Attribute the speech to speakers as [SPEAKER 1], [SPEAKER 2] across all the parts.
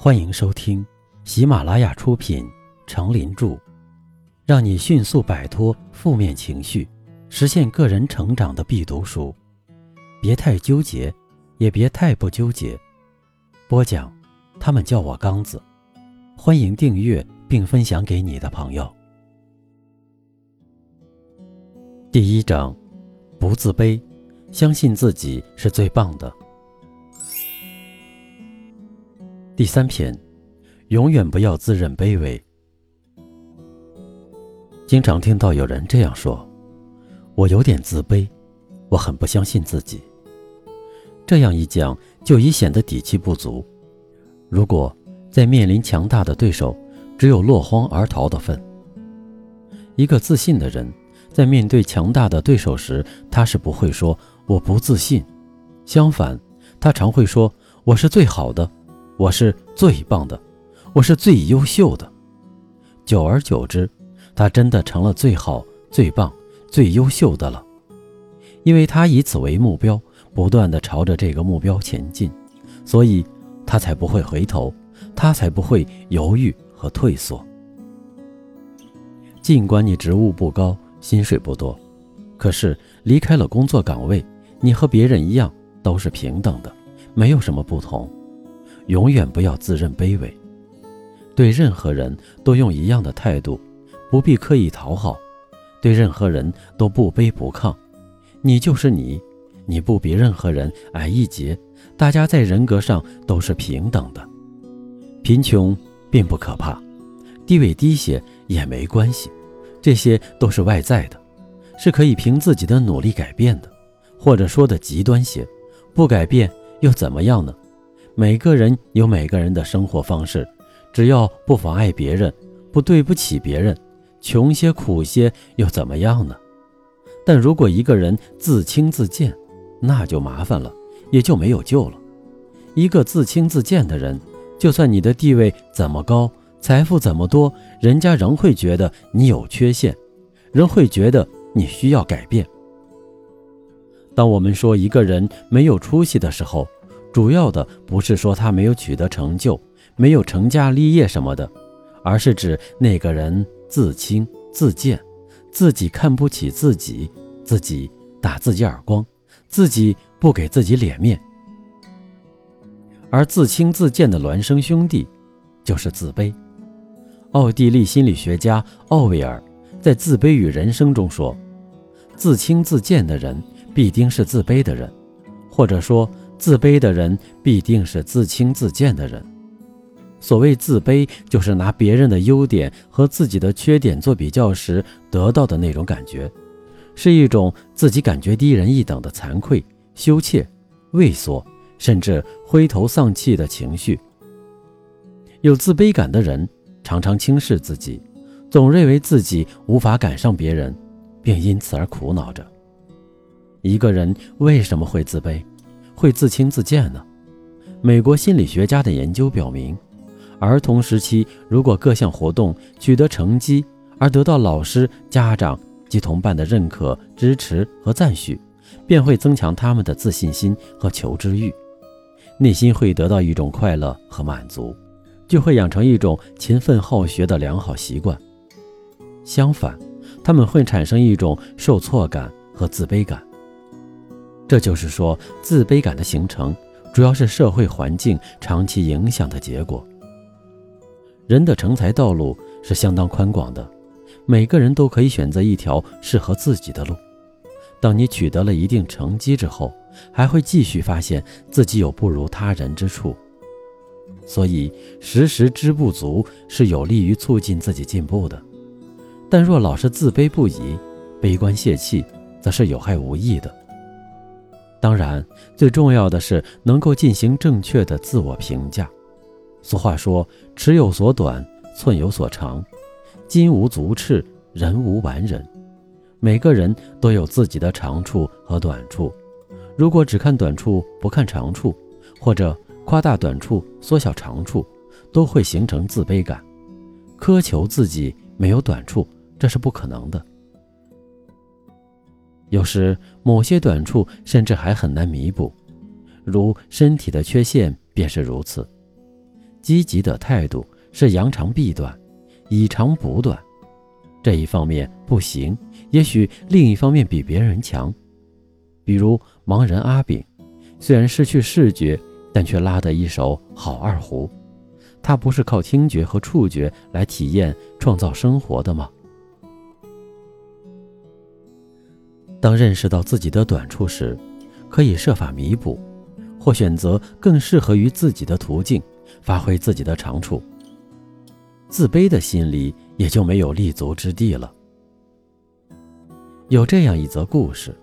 [SPEAKER 1] 欢迎收听喜马拉雅出品《成林著》，让你迅速摆脱负面情绪，实现个人成长的必读书。别太纠结，也别太不纠结。播讲，他们叫我刚子。欢迎订阅并分享给你的朋友。第一章，不自卑，相信自己是最棒的。第三篇，永远不要自认卑微。经常听到有人这样说：“我有点自卑，我很不相信自己。”这样一讲，就已显得底气不足。如果在面临强大的对手，只有落荒而逃的份。一个自信的人，在面对强大的对手时，他是不会说“我不自信”，相反，他常会说“我是最好的”。我是最棒的，我是最优秀的。久而久之，他真的成了最好、最棒、最优秀的了，因为他以此为目标，不断的朝着这个目标前进，所以他才不会回头，他才不会犹豫和退缩。尽管你职务不高，薪水不多，可是离开了工作岗位，你和别人一样都是平等的，没有什么不同。永远不要自认卑微，对任何人都用一样的态度，不必刻意讨好，对任何人都不卑不亢。你就是你，你不比任何人矮一截，大家在人格上都是平等的。贫穷并不可怕，地位低些也没关系，这些都是外在的，是可以凭自己的努力改变的。或者说的极端些，不改变又怎么样呢？每个人有每个人的生活方式，只要不妨碍别人，不对不起别人，穷些苦些又怎么样呢？但如果一个人自轻自贱，那就麻烦了，也就没有救了。一个自轻自贱的人，就算你的地位怎么高，财富怎么多，人家仍会觉得你有缺陷，仍会觉得你需要改变。当我们说一个人没有出息的时候，主要的不是说他没有取得成就，没有成家立业什么的，而是指那个人自轻自贱，自己看不起自己，自己打自己耳光，自己不给自己脸面。而自轻自贱的孪生兄弟，就是自卑。奥地利心理学家奥维尔在《自卑与人生》中说：“自轻自贱的人必定是自卑的人，或者说。”自卑的人必定是自轻自贱的人。所谓自卑，就是拿别人的优点和自己的缺点做比较时得到的那种感觉，是一种自己感觉低人一等的惭愧、羞怯、畏缩，甚至灰头丧气的情绪。有自卑感的人常常轻视自己，总认为自己无法赶上别人，并因此而苦恼着。一个人为什么会自卑？会自轻自贱呢？美国心理学家的研究表明，儿童时期如果各项活动取得成绩，而得到老师、家长及同伴的认可、支持和赞许，便会增强他们的自信心和求知欲，内心会得到一种快乐和满足，就会养成一种勤奋好学的良好习惯。相反，他们会产生一种受挫感和自卑感。这就是说，自卑感的形成主要是社会环境长期影响的结果。人的成才道路是相当宽广的，每个人都可以选择一条适合自己的路。当你取得了一定成绩之后，还会继续发现自己有不如他人之处。所以，时时知不足是有利于促进自己进步的。但若老是自卑不已、悲观泄气，则是有害无益的。当然，最重要的是能够进行正确的自我评价。俗话说：“尺有所短，寸有所长，金无足赤，人无完人。”每个人都有自己的长处和短处。如果只看短处不看长处，或者夸大短处缩小长处，都会形成自卑感，苛求自己没有短处，这是不可能的。有时某些短处甚至还很难弥补，如身体的缺陷便是如此。积极的态度是扬长避短，以长补短。这一方面不行，也许另一方面比别人强。比如盲人阿炳，虽然失去视觉，但却拉得一手好二胡。他不是靠听觉和触觉来体验创造生活的吗？当认识到自己的短处时，可以设法弥补，或选择更适合于自己的途径，发挥自己的长处。自卑的心理也就没有立足之地了。有这样一则故事：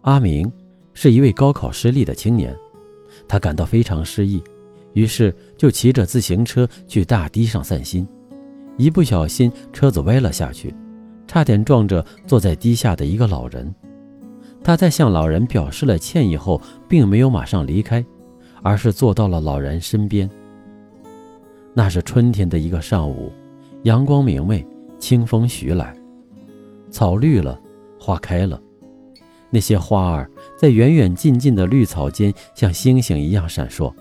[SPEAKER 1] 阿明是一位高考失利的青年，他感到非常失意，于是就骑着自行车去大堤上散心，一不小心车子歪了下去。差点撞着坐在地下的一个老人，他在向老人表示了歉意后，并没有马上离开，而是坐到了老人身边。那是春天的一个上午，阳光明媚，清风徐来，草绿了，花开了，那些花儿在远远近近的绿草间像星星一样闪烁。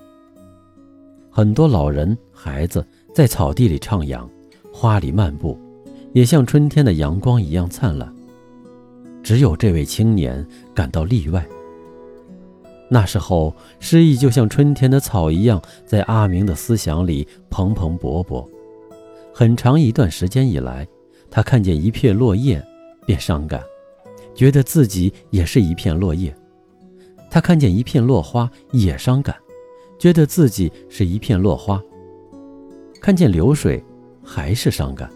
[SPEAKER 1] 很多老人、孩子在草地里徜徉，花里漫步。也像春天的阳光一样灿烂，只有这位青年感到例外。那时候，诗意就像春天的草一样，在阿明的思想里蓬蓬勃勃。很长一段时间以来，他看见一片落叶便伤感，觉得自己也是一片落叶；他看见一片落花也伤感，觉得自己是一片落花；看见流水还是伤感。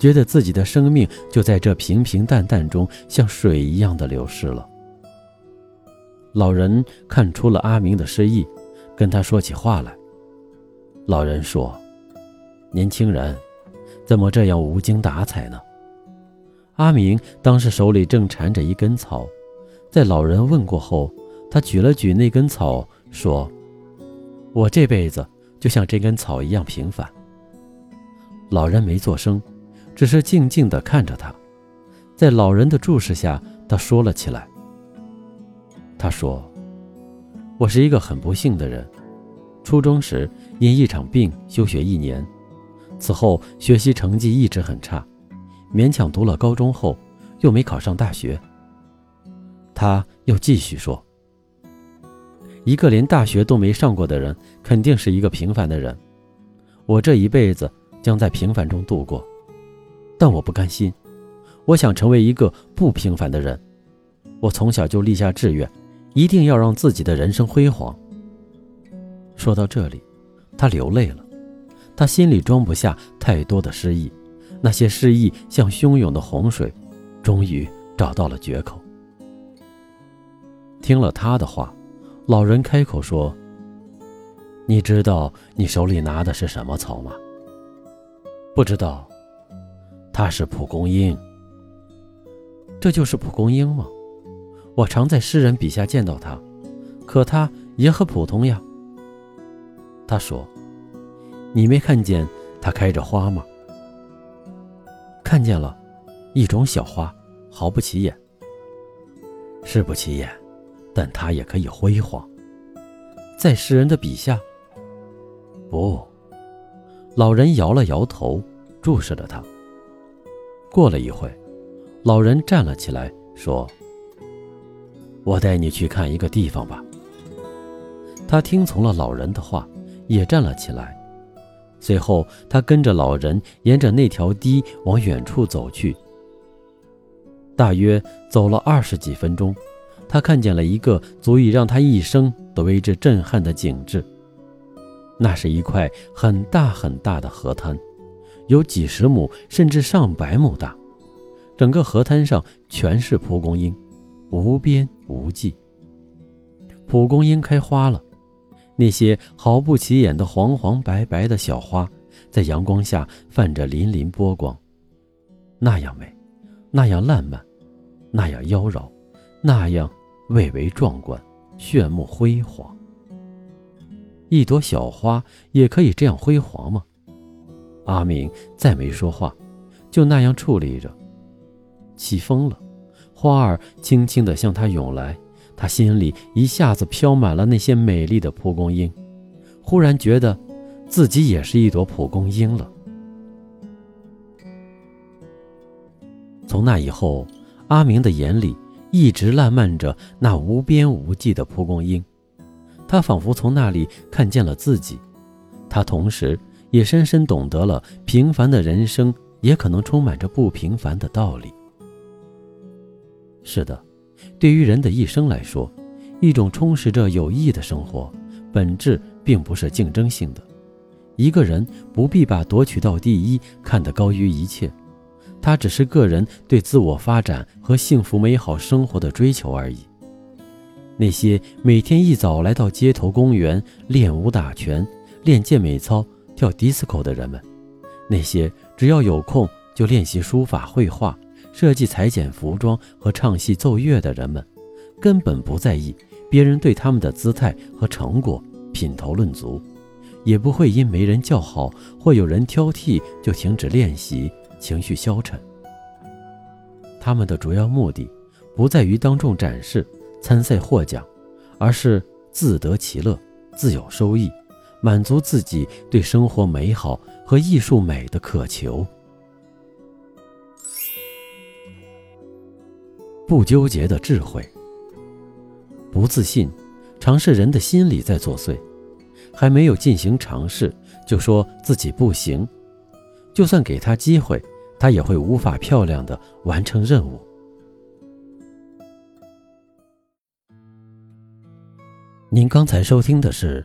[SPEAKER 1] 觉得自己的生命就在这平平淡淡中，像水一样的流逝了。老人看出了阿明的失意，跟他说起话来。老人说：“年轻人，怎么这样无精打采呢？”阿明当时手里正缠着一根草，在老人问过后，他举了举那根草，说：“我这辈子就像这根草一样平凡。”老人没作声。只是静静地看着他，在老人的注视下，他说了起来。他说：“我是一个很不幸的人，初中时因一场病休学一年，此后学习成绩一直很差，勉强读了高中后又没考上大学。”他又继续说：“一个连大学都没上过的人，肯定是一个平凡的人。我这一辈子将在平凡中度过。”但我不甘心，我想成为一个不平凡的人。我从小就立下志愿，一定要让自己的人生辉煌。说到这里，他流泪了，他心里装不下太多的失意，那些失意像汹涌的洪水，终于找到了决口。听了他的话，老人开口说：“你知道你手里拿的是什么草吗？”不知道。他是蒲公英，这就是蒲公英吗？我常在诗人笔下见到他，可他也很普通呀。他说：“你没看见它开着花吗？”看见了，一种小花，毫不起眼。是不起眼，但它也可以辉煌。在诗人的笔下，不。老人摇了摇头，注视着他。过了一会，老人站了起来，说：“我带你去看一个地方吧。”他听从了老人的话，也站了起来。随后，他跟着老人沿着那条堤往远处走去。大约走了二十几分钟，他看见了一个足以让他一生都为之震撼的景致。那是一块很大很大的河滩。有几十亩，甚至上百亩大，整个河滩上全是蒲公英，无边无际。蒲公英开花了，那些毫不起眼的黄黄白白的小花，在阳光下泛着粼粼波光，那样美，那样烂漫，那样妖娆，那样蔚为壮观，炫目辉煌。一朵小花也可以这样辉煌吗？阿明再没说话，就那样矗立着。起风了，花儿轻轻地向他涌来，他心里一下子飘满了那些美丽的蒲公英。忽然觉得自己也是一朵蒲公英了。从那以后，阿明的眼里一直烂漫着那无边无际的蒲公英，他仿佛从那里看见了自己，他同时也深深懂得了平凡的人生也可能充满着不平凡的道理。是的，对于人的一生来说，一种充实着有意义的生活，本质并不是竞争性的。一个人不必把夺取到第一看得高于一切。他只是个人对自我发展和幸福美好生活的追求而已。那些每天一早来到街头公园练武打拳、练健美操、跳迪斯科的人们，那些只要有空就练习书法、绘画、设计裁剪服装和唱戏奏乐的人们，根本不在意别人对他们的姿态和成果品头论足，也不会因没人叫好或有人挑剔就停止练习。情绪消沉，他们的主要目的不在于当众展示、参赛获奖，而是自得其乐、自有收益，满足自己对生活美好和艺术美的渴求。不纠结的智慧，不自信，常是人的心理在作祟，还没有进行尝试就说自己不行。就算给他机会，他也会无法漂亮的完成任务。您刚才收听的是